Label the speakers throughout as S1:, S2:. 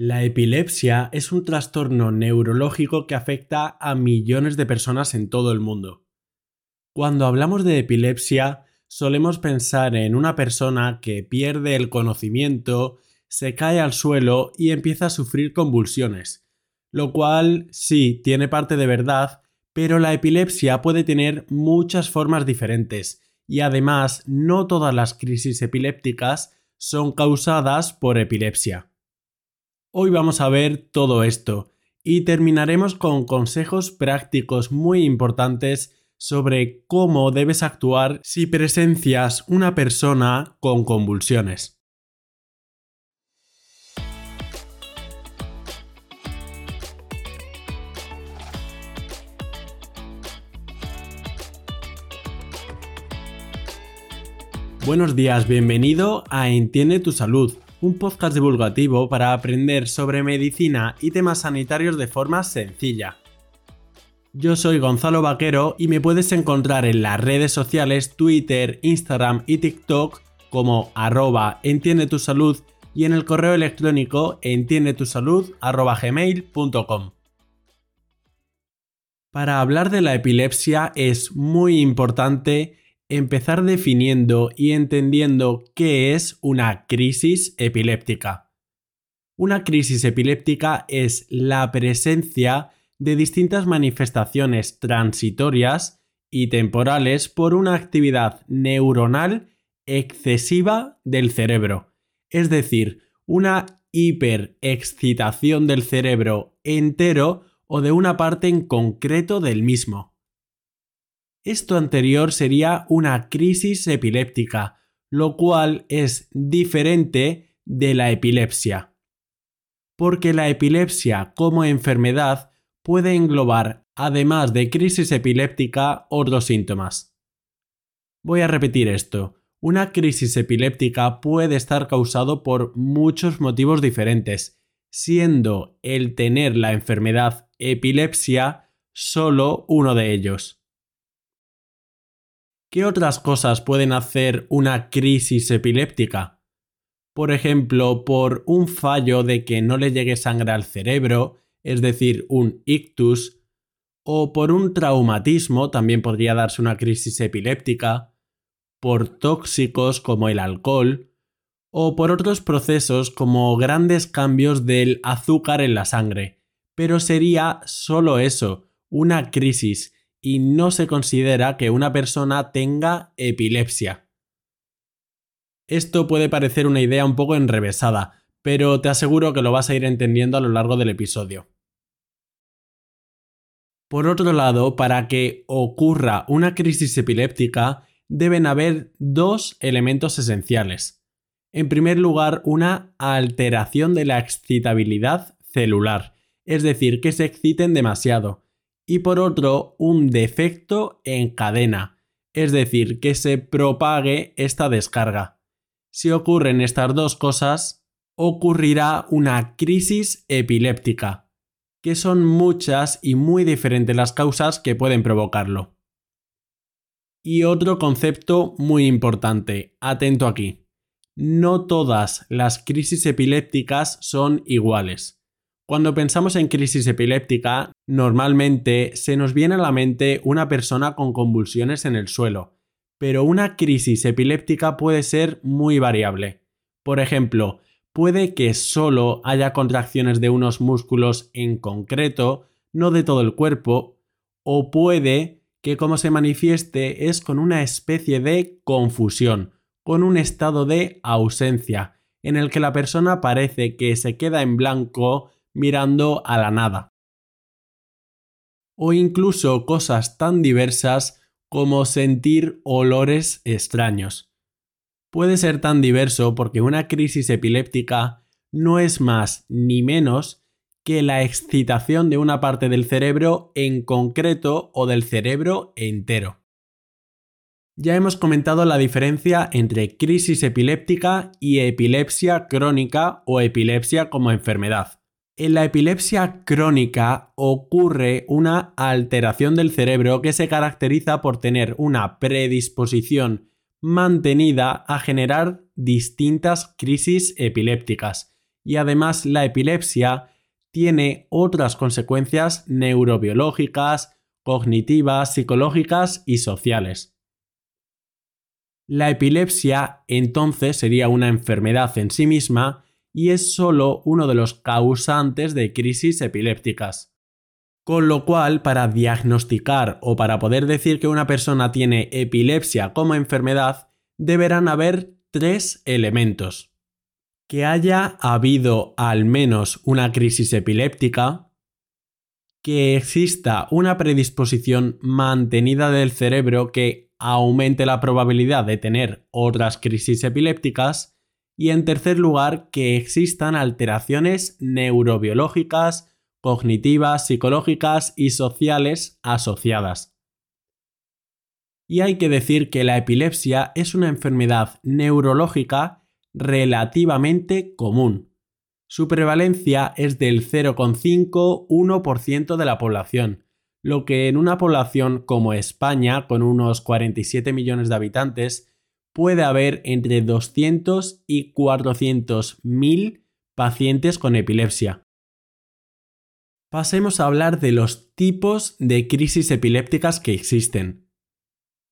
S1: La epilepsia es un trastorno neurológico que afecta a millones de personas en todo el mundo. Cuando hablamos de epilepsia, solemos pensar en una persona que pierde el conocimiento, se cae al suelo y empieza a sufrir convulsiones, lo cual sí tiene parte de verdad, pero la epilepsia puede tener muchas formas diferentes y además no todas las crisis epilépticas son causadas por epilepsia. Hoy vamos a ver todo esto y terminaremos con consejos prácticos muy importantes sobre cómo debes actuar si presencias una persona con convulsiones. Buenos días, bienvenido a Entiende tu salud un podcast divulgativo para aprender sobre medicina y temas sanitarios de forma sencilla. Yo soy Gonzalo Vaquero y me puedes encontrar en las redes sociales Twitter, Instagram y TikTok como arroba entiende tu salud y en el correo electrónico entiendetusalud.gmail.com. Para hablar de la epilepsia es muy importante empezar definiendo y entendiendo qué es una crisis epiléptica. Una crisis epiléptica es la presencia de distintas manifestaciones transitorias y temporales por una actividad neuronal excesiva del cerebro, es decir, una hiperexcitación del cerebro entero o de una parte en concreto del mismo. Esto anterior sería una crisis epiléptica, lo cual es diferente de la epilepsia. Porque la epilepsia como enfermedad puede englobar, además de crisis epiléptica, otros síntomas. Voy a repetir esto. Una crisis epiléptica puede estar causado por muchos motivos diferentes, siendo el tener la enfermedad epilepsia solo uno de ellos. ¿Qué otras cosas pueden hacer una crisis epiléptica? Por ejemplo, por un fallo de que no le llegue sangre al cerebro, es decir, un ictus, o por un traumatismo también podría darse una crisis epiléptica, por tóxicos como el alcohol, o por otros procesos como grandes cambios del azúcar en la sangre. Pero sería solo eso, una crisis, y no se considera que una persona tenga epilepsia. Esto puede parecer una idea un poco enrevesada, pero te aseguro que lo vas a ir entendiendo a lo largo del episodio. Por otro lado, para que ocurra una crisis epiléptica, deben haber dos elementos esenciales. En primer lugar, una alteración de la excitabilidad celular, es decir, que se exciten demasiado, y por otro un defecto en cadena, es decir, que se propague esta descarga. Si ocurren estas dos cosas, ocurrirá una crisis epiléptica, que son muchas y muy diferentes las causas que pueden provocarlo. Y otro concepto muy importante, atento aquí. No todas las crisis epilépticas son iguales. Cuando pensamos en crisis epiléptica, normalmente se nos viene a la mente una persona con convulsiones en el suelo, pero una crisis epiléptica puede ser muy variable. Por ejemplo, puede que solo haya contracciones de unos músculos en concreto, no de todo el cuerpo, o puede que como se manifieste es con una especie de confusión, con un estado de ausencia, en el que la persona parece que se queda en blanco mirando a la nada. O incluso cosas tan diversas como sentir olores extraños. Puede ser tan diverso porque una crisis epiléptica no es más ni menos que la excitación de una parte del cerebro en concreto o del cerebro entero. Ya hemos comentado la diferencia entre crisis epiléptica y epilepsia crónica o epilepsia como enfermedad. En la epilepsia crónica ocurre una alteración del cerebro que se caracteriza por tener una predisposición mantenida a generar distintas crisis epilépticas y además la epilepsia tiene otras consecuencias neurobiológicas, cognitivas, psicológicas y sociales. La epilepsia entonces sería una enfermedad en sí misma y es solo uno de los causantes de crisis epilépticas. Con lo cual, para diagnosticar o para poder decir que una persona tiene epilepsia como enfermedad, deberán haber tres elementos. Que haya habido al menos una crisis epiléptica, que exista una predisposición mantenida del cerebro que aumente la probabilidad de tener otras crisis epilépticas y en tercer lugar que existan alteraciones neurobiológicas cognitivas, psicológicas y sociales asociadas. Y hay que decir que la epilepsia es una enfermedad neurológica relativamente común. Su prevalencia es del 0,5-1% de la población, lo que en una población como España, con unos 47 millones de habitantes, puede haber entre 200 y 400 mil pacientes con epilepsia. Pasemos a hablar de los tipos de crisis epilépticas que existen.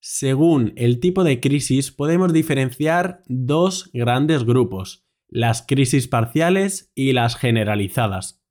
S1: Según el tipo de crisis podemos diferenciar dos grandes grupos, las crisis parciales y las generalizadas.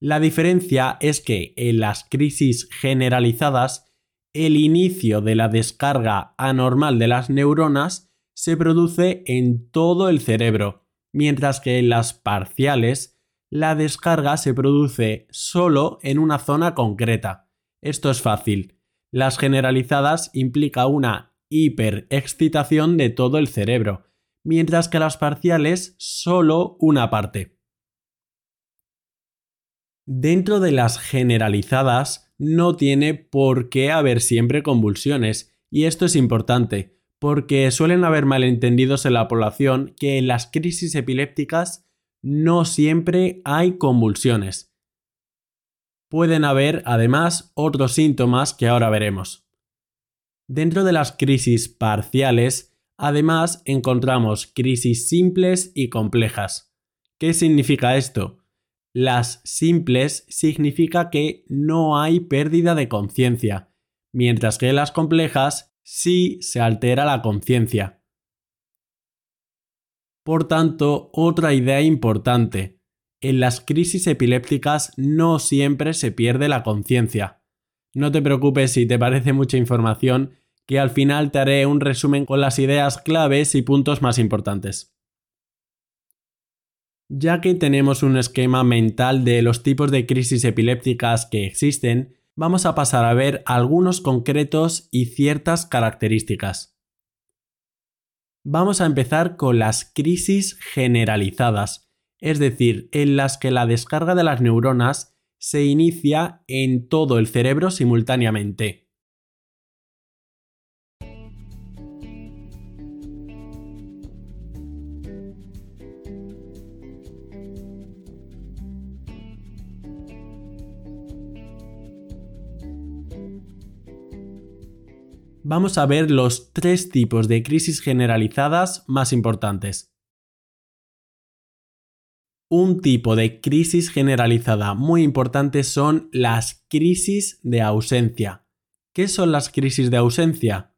S1: La diferencia es que en las crisis generalizadas el inicio de la descarga anormal de las neuronas se produce en todo el cerebro, mientras que en las parciales la descarga se produce solo en una zona concreta. Esto es fácil. Las generalizadas implica una hiperexcitación de todo el cerebro, mientras que las parciales solo una parte. Dentro de las generalizadas no tiene por qué haber siempre convulsiones, y esto es importante, porque suelen haber malentendidos en la población que en las crisis epilépticas no siempre hay convulsiones. Pueden haber, además, otros síntomas que ahora veremos. Dentro de las crisis parciales, además, encontramos crisis simples y complejas. ¿Qué significa esto? Las simples significa que no hay pérdida de conciencia, mientras que las complejas sí se altera la conciencia. Por tanto, otra idea importante. En las crisis epilépticas no siempre se pierde la conciencia. No te preocupes si te parece mucha información, que al final te haré un resumen con las ideas claves y puntos más importantes. Ya que tenemos un esquema mental de los tipos de crisis epilépticas que existen, vamos a pasar a ver algunos concretos y ciertas características. Vamos a empezar con las crisis generalizadas, es decir, en las que la descarga de las neuronas se inicia en todo el cerebro simultáneamente. Vamos a ver los tres tipos de crisis generalizadas más importantes. Un tipo de crisis generalizada muy importante son las crisis de ausencia. ¿Qué son las crisis de ausencia?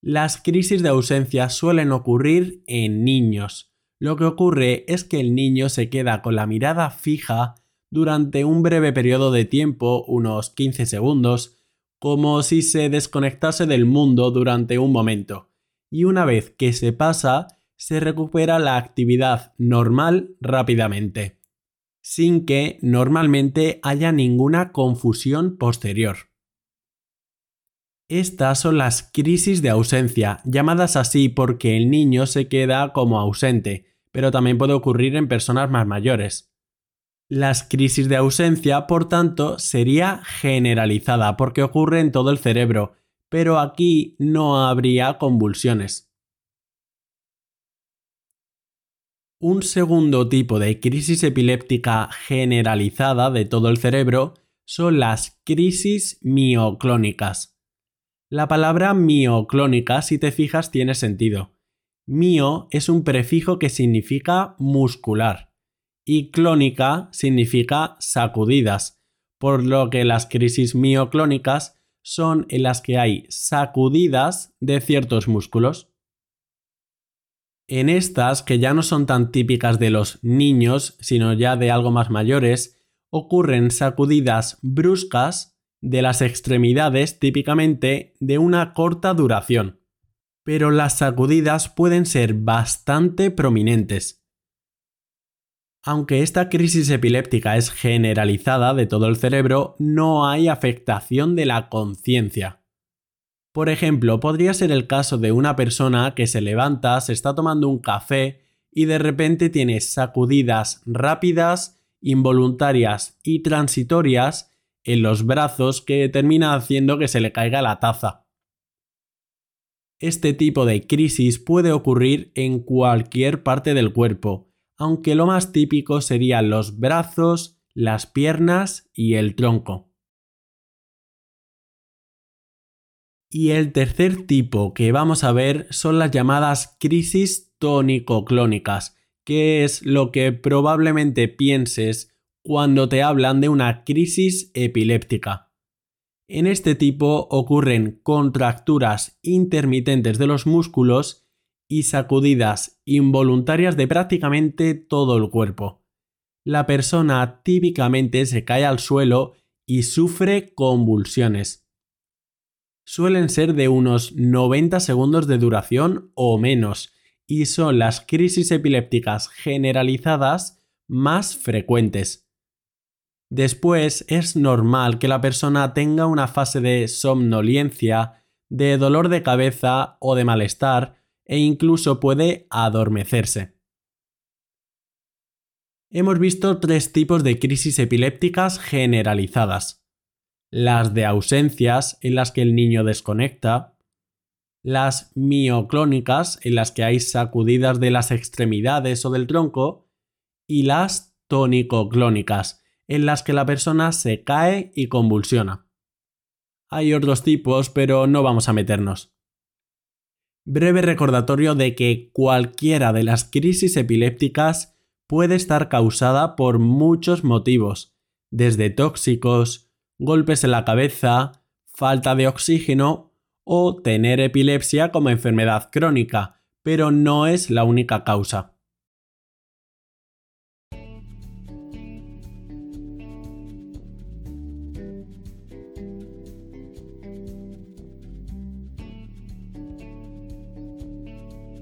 S1: Las crisis de ausencia suelen ocurrir en niños. Lo que ocurre es que el niño se queda con la mirada fija durante un breve periodo de tiempo, unos 15 segundos, como si se desconectase del mundo durante un momento, y una vez que se pasa, se recupera la actividad normal rápidamente, sin que normalmente haya ninguna confusión posterior. Estas son las crisis de ausencia, llamadas así porque el niño se queda como ausente, pero también puede ocurrir en personas más mayores. Las crisis de ausencia, por tanto, sería generalizada porque ocurre en todo el cerebro, pero aquí no habría convulsiones. Un segundo tipo de crisis epiléptica generalizada de todo el cerebro son las crisis mioclónicas. La palabra mioclónica, si te fijas, tiene sentido. Mio es un prefijo que significa muscular y clónica significa sacudidas, por lo que las crisis mioclónicas son en las que hay sacudidas de ciertos músculos. En estas, que ya no son tan típicas de los niños, sino ya de algo más mayores, ocurren sacudidas bruscas de las extremidades típicamente de una corta duración. Pero las sacudidas pueden ser bastante prominentes. Aunque esta crisis epiléptica es generalizada de todo el cerebro, no hay afectación de la conciencia. Por ejemplo, podría ser el caso de una persona que se levanta, se está tomando un café y de repente tiene sacudidas rápidas, involuntarias y transitorias en los brazos que termina haciendo que se le caiga la taza. Este tipo de crisis puede ocurrir en cualquier parte del cuerpo, aunque lo más típico serían los brazos, las piernas y el tronco. Y el tercer tipo que vamos a ver son las llamadas crisis tónico-clónicas, que es lo que probablemente pienses cuando te hablan de una crisis epiléptica. En este tipo ocurren contracturas intermitentes de los músculos y sacudidas involuntarias de prácticamente todo el cuerpo. La persona típicamente se cae al suelo y sufre convulsiones suelen ser de unos 90 segundos de duración o menos, y son las crisis epilépticas generalizadas más frecuentes. Después es normal que la persona tenga una fase de somnolencia, de dolor de cabeza o de malestar e incluso puede adormecerse. Hemos visto tres tipos de crisis epilépticas generalizadas las de ausencias en las que el niño desconecta, las mioclónicas en las que hay sacudidas de las extremidades o del tronco y las tónico-clónicas en las que la persona se cae y convulsiona. Hay otros tipos, pero no vamos a meternos. Breve recordatorio de que cualquiera de las crisis epilépticas puede estar causada por muchos motivos, desde tóxicos, golpes en la cabeza, falta de oxígeno o tener epilepsia como enfermedad crónica, pero no es la única causa.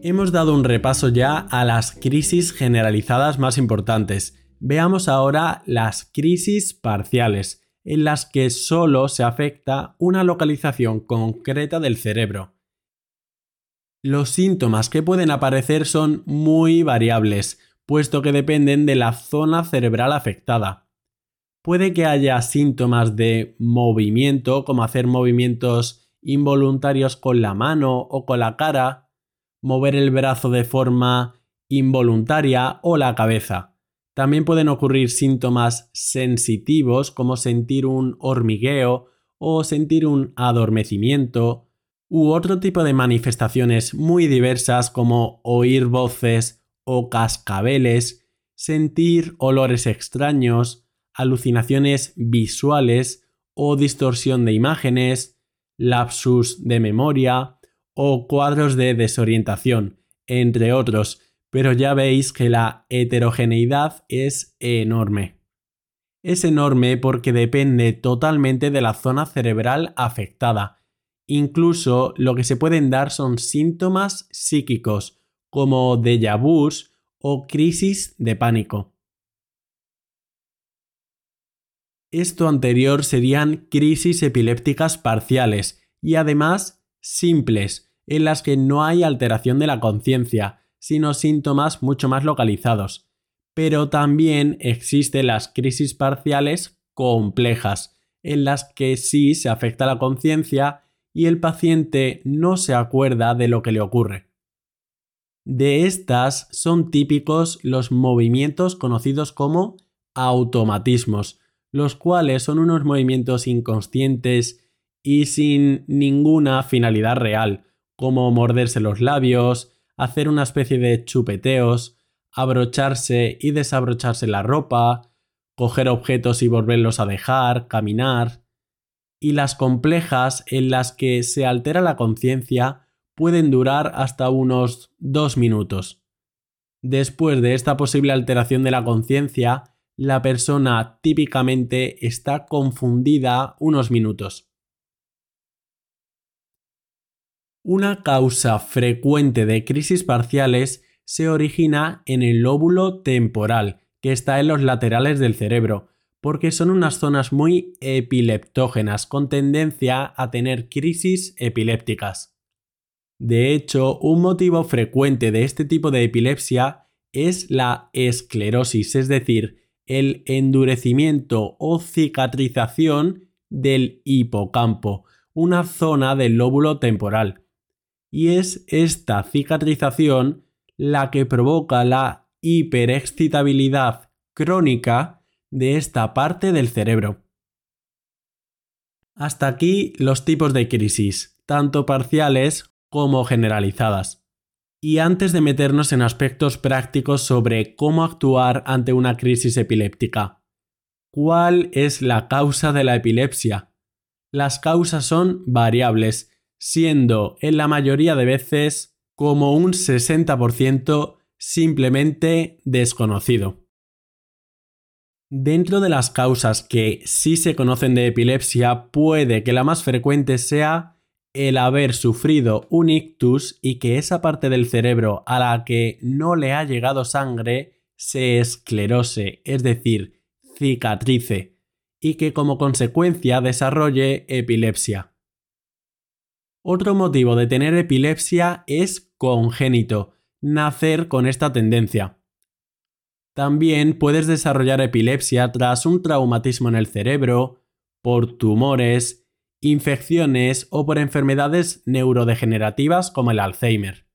S1: Hemos dado un repaso ya a las crisis generalizadas más importantes. Veamos ahora las crisis parciales, en las que solo se afecta una localización concreta del cerebro. Los síntomas que pueden aparecer son muy variables, puesto que dependen de la zona cerebral afectada. Puede que haya síntomas de movimiento, como hacer movimientos involuntarios con la mano o con la cara, mover el brazo de forma involuntaria o la cabeza. También pueden ocurrir síntomas sensitivos como sentir un hormigueo o sentir un adormecimiento, u otro tipo de manifestaciones muy diversas como oír voces o cascabeles, sentir olores extraños, alucinaciones visuales o distorsión de imágenes, lapsus de memoria o cuadros de desorientación, entre otros, pero ya veis que la heterogeneidad es enorme. Es enorme porque depende totalmente de la zona cerebral afectada. Incluso lo que se pueden dar son síntomas psíquicos, como déjà vus o crisis de pánico. Esto anterior serían crisis epilépticas parciales y además simples, en las que no hay alteración de la conciencia, sino síntomas mucho más localizados. Pero también existen las crisis parciales complejas, en las que sí se afecta la conciencia y el paciente no se acuerda de lo que le ocurre. De estas son típicos los movimientos conocidos como automatismos, los cuales son unos movimientos inconscientes y sin ninguna finalidad real, como morderse los labios, hacer una especie de chupeteos, abrocharse y desabrocharse la ropa, coger objetos y volverlos a dejar, caminar. Y las complejas en las que se altera la conciencia pueden durar hasta unos dos minutos. Después de esta posible alteración de la conciencia, la persona típicamente está confundida unos minutos. Una causa frecuente de crisis parciales se origina en el lóbulo temporal, que está en los laterales del cerebro, porque son unas zonas muy epileptógenas con tendencia a tener crisis epilépticas. De hecho, un motivo frecuente de este tipo de epilepsia es la esclerosis, es decir, el endurecimiento o cicatrización del hipocampo, una zona del lóbulo temporal. Y es esta cicatrización la que provoca la hiperexcitabilidad crónica de esta parte del cerebro. Hasta aquí los tipos de crisis, tanto parciales como generalizadas. Y antes de meternos en aspectos prácticos sobre cómo actuar ante una crisis epiléptica, ¿cuál es la causa de la epilepsia? Las causas son variables, siendo en la mayoría de veces como un 60% simplemente desconocido. Dentro de las causas que sí se conocen de epilepsia, puede que la más frecuente sea el haber sufrido un ictus y que esa parte del cerebro a la que no le ha llegado sangre se esclerose, es decir, cicatrice, y que como consecuencia desarrolle epilepsia. Otro motivo de tener epilepsia es congénito, nacer con esta tendencia. También puedes desarrollar epilepsia tras un traumatismo en el cerebro, por tumores, infecciones o por enfermedades neurodegenerativas como el Alzheimer.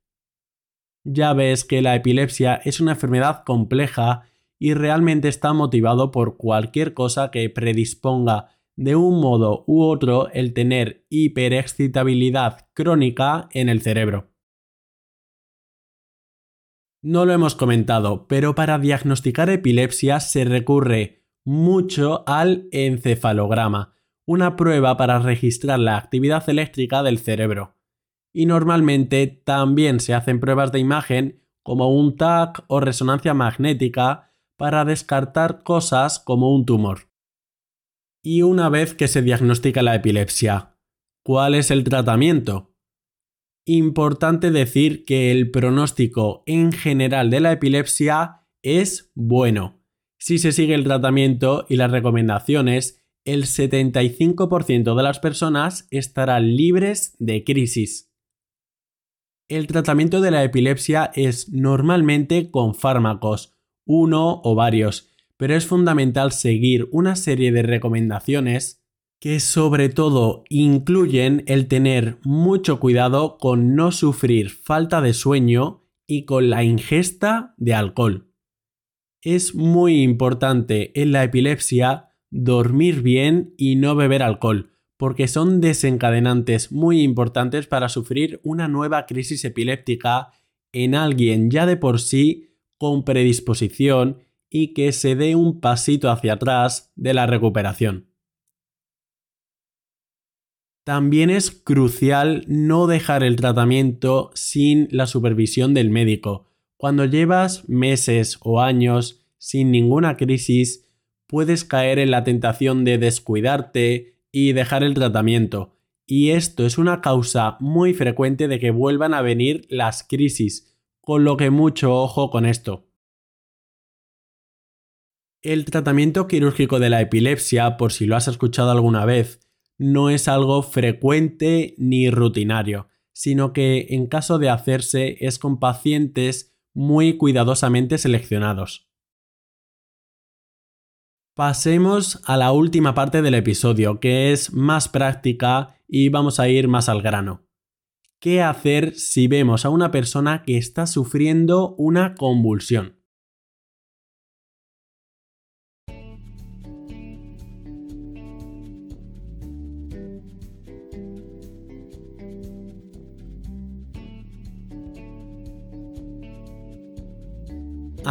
S1: Ya ves que la epilepsia es una enfermedad compleja y realmente está motivado por cualquier cosa que predisponga de un modo u otro el tener hiperexcitabilidad crónica en el cerebro. No lo hemos comentado, pero para diagnosticar epilepsia se recurre mucho al encefalograma, una prueba para registrar la actividad eléctrica del cerebro. Y normalmente también se hacen pruebas de imagen como un TAC o resonancia magnética para descartar cosas como un tumor. Y una vez que se diagnostica la epilepsia, ¿cuál es el tratamiento? Importante decir que el pronóstico en general de la epilepsia es bueno. Si se sigue el tratamiento y las recomendaciones el 75% de las personas estarán libres de crisis. El tratamiento de la epilepsia es normalmente con fármacos, uno o varios, pero es fundamental seguir una serie de recomendaciones que sobre todo incluyen el tener mucho cuidado con no sufrir falta de sueño y con la ingesta de alcohol. Es muy importante en la epilepsia dormir bien y no beber alcohol, porque son desencadenantes muy importantes para sufrir una nueva crisis epiléptica en alguien ya de por sí con predisposición y que se dé un pasito hacia atrás de la recuperación. También es crucial no dejar el tratamiento sin la supervisión del médico. Cuando llevas meses o años sin ninguna crisis, puedes caer en la tentación de descuidarte y dejar el tratamiento. Y esto es una causa muy frecuente de que vuelvan a venir las crisis, con lo que mucho ojo con esto. El tratamiento quirúrgico de la epilepsia, por si lo has escuchado alguna vez, no es algo frecuente ni rutinario, sino que en caso de hacerse es con pacientes muy cuidadosamente seleccionados. Pasemos a la última parte del episodio, que es más práctica y vamos a ir más al grano. ¿Qué hacer si vemos a una persona que está sufriendo una convulsión?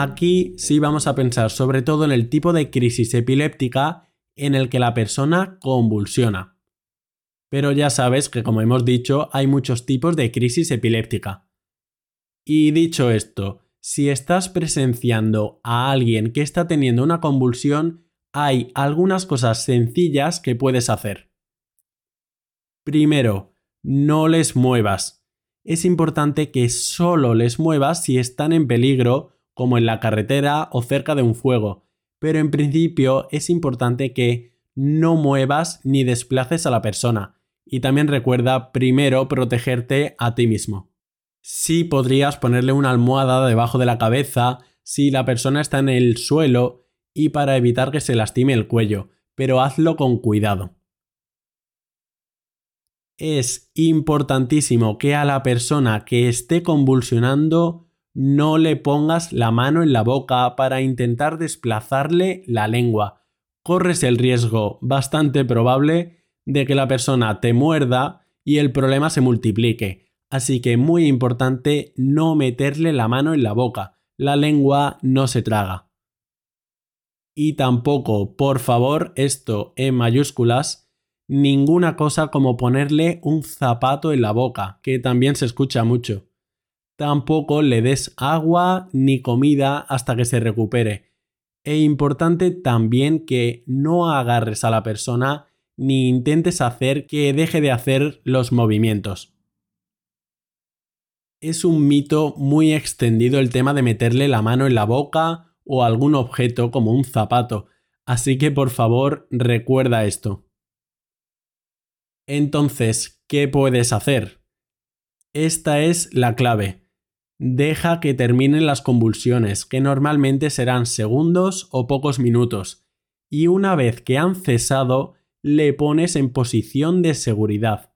S1: Aquí sí vamos a pensar sobre todo en el tipo de crisis epiléptica en el que la persona convulsiona. Pero ya sabes que, como hemos dicho, hay muchos tipos de crisis epiléptica. Y dicho esto, si estás presenciando a alguien que está teniendo una convulsión, hay algunas cosas sencillas que puedes hacer. Primero, no les muevas. Es importante que solo les muevas si están en peligro, como en la carretera o cerca de un fuego, pero en principio es importante que no muevas ni desplaces a la persona. Y también recuerda primero protegerte a ti mismo. Sí podrías ponerle una almohada debajo de la cabeza si la persona está en el suelo y para evitar que se lastime el cuello, pero hazlo con cuidado. Es importantísimo que a la persona que esté convulsionando no le pongas la mano en la boca para intentar desplazarle la lengua. Corres el riesgo bastante probable de que la persona te muerda y el problema se multiplique así que muy importante no meterle la mano en la boca, la lengua no se traga. Y tampoco, por favor, esto en mayúsculas, ninguna cosa como ponerle un zapato en la boca, que también se escucha mucho. Tampoco le des agua ni comida hasta que se recupere. E importante también que no agarres a la persona ni intentes hacer que deje de hacer los movimientos. Es un mito muy extendido el tema de meterle la mano en la boca o algún objeto como un zapato, así que por favor recuerda esto. Entonces, ¿qué puedes hacer? Esta es la clave. Deja que terminen las convulsiones, que normalmente serán segundos o pocos minutos, y una vez que han cesado, le pones en posición de seguridad.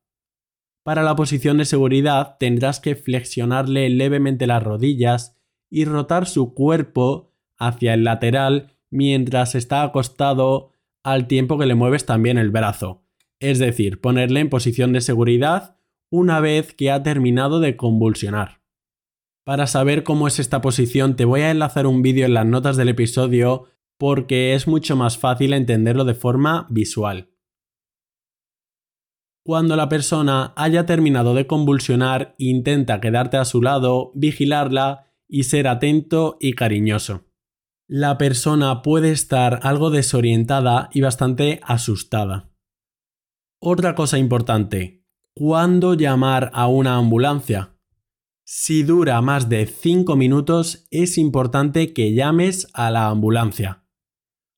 S1: Para la posición de seguridad tendrás que flexionarle levemente las rodillas y rotar su cuerpo hacia el lateral mientras está acostado al tiempo que le mueves también el brazo. Es decir, ponerle en posición de seguridad una vez que ha terminado de convulsionar. Para saber cómo es esta posición te voy a enlazar un vídeo en las notas del episodio porque es mucho más fácil entenderlo de forma visual. Cuando la persona haya terminado de convulsionar, intenta quedarte a su lado, vigilarla y ser atento y cariñoso. La persona puede estar algo desorientada y bastante asustada. Otra cosa importante, ¿cuándo llamar a una ambulancia? Si dura más de 5 minutos, es importante que llames a la ambulancia.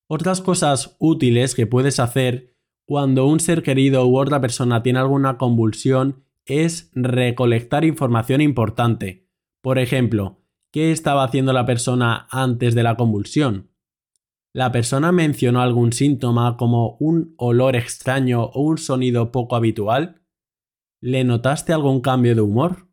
S1: Otras cosas útiles que puedes hacer cuando un ser querido u otra persona tiene alguna convulsión es recolectar información importante. Por ejemplo, ¿qué estaba haciendo la persona antes de la convulsión? ¿La persona mencionó algún síntoma como un olor extraño o un sonido poco habitual? ¿Le notaste algún cambio de humor?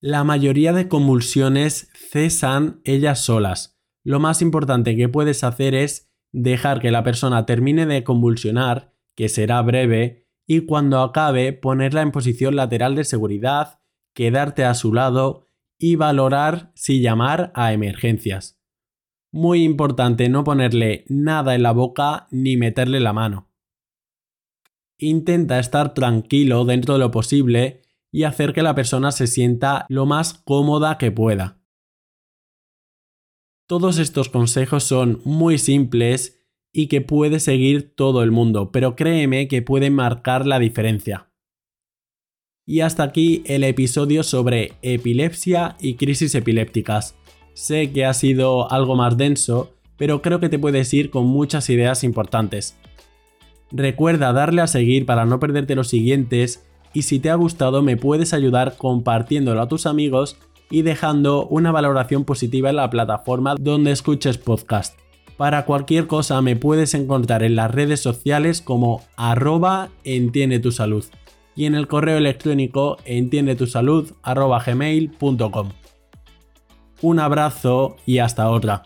S1: La mayoría de convulsiones cesan ellas solas. Lo más importante que puedes hacer es dejar que la persona termine de convulsionar, que será breve, y cuando acabe ponerla en posición lateral de seguridad, quedarte a su lado y valorar si llamar a emergencias. Muy importante no ponerle nada en la boca ni meterle la mano. Intenta estar tranquilo dentro de lo posible y hacer que la persona se sienta lo más cómoda que pueda. Todos estos consejos son muy simples y que puede seguir todo el mundo, pero créeme que pueden marcar la diferencia. Y hasta aquí el episodio sobre epilepsia y crisis epilépticas. Sé que ha sido algo más denso, pero creo que te puedes ir con muchas ideas importantes. Recuerda darle a seguir para no perderte los siguientes y si te ha gustado me puedes ayudar compartiéndolo a tus amigos y dejando una valoración positiva en la plataforma donde escuches podcast. Para cualquier cosa me puedes encontrar en las redes sociales como arroba entiende tu salud y en el correo electrónico entiende tu salud Un abrazo y hasta otra.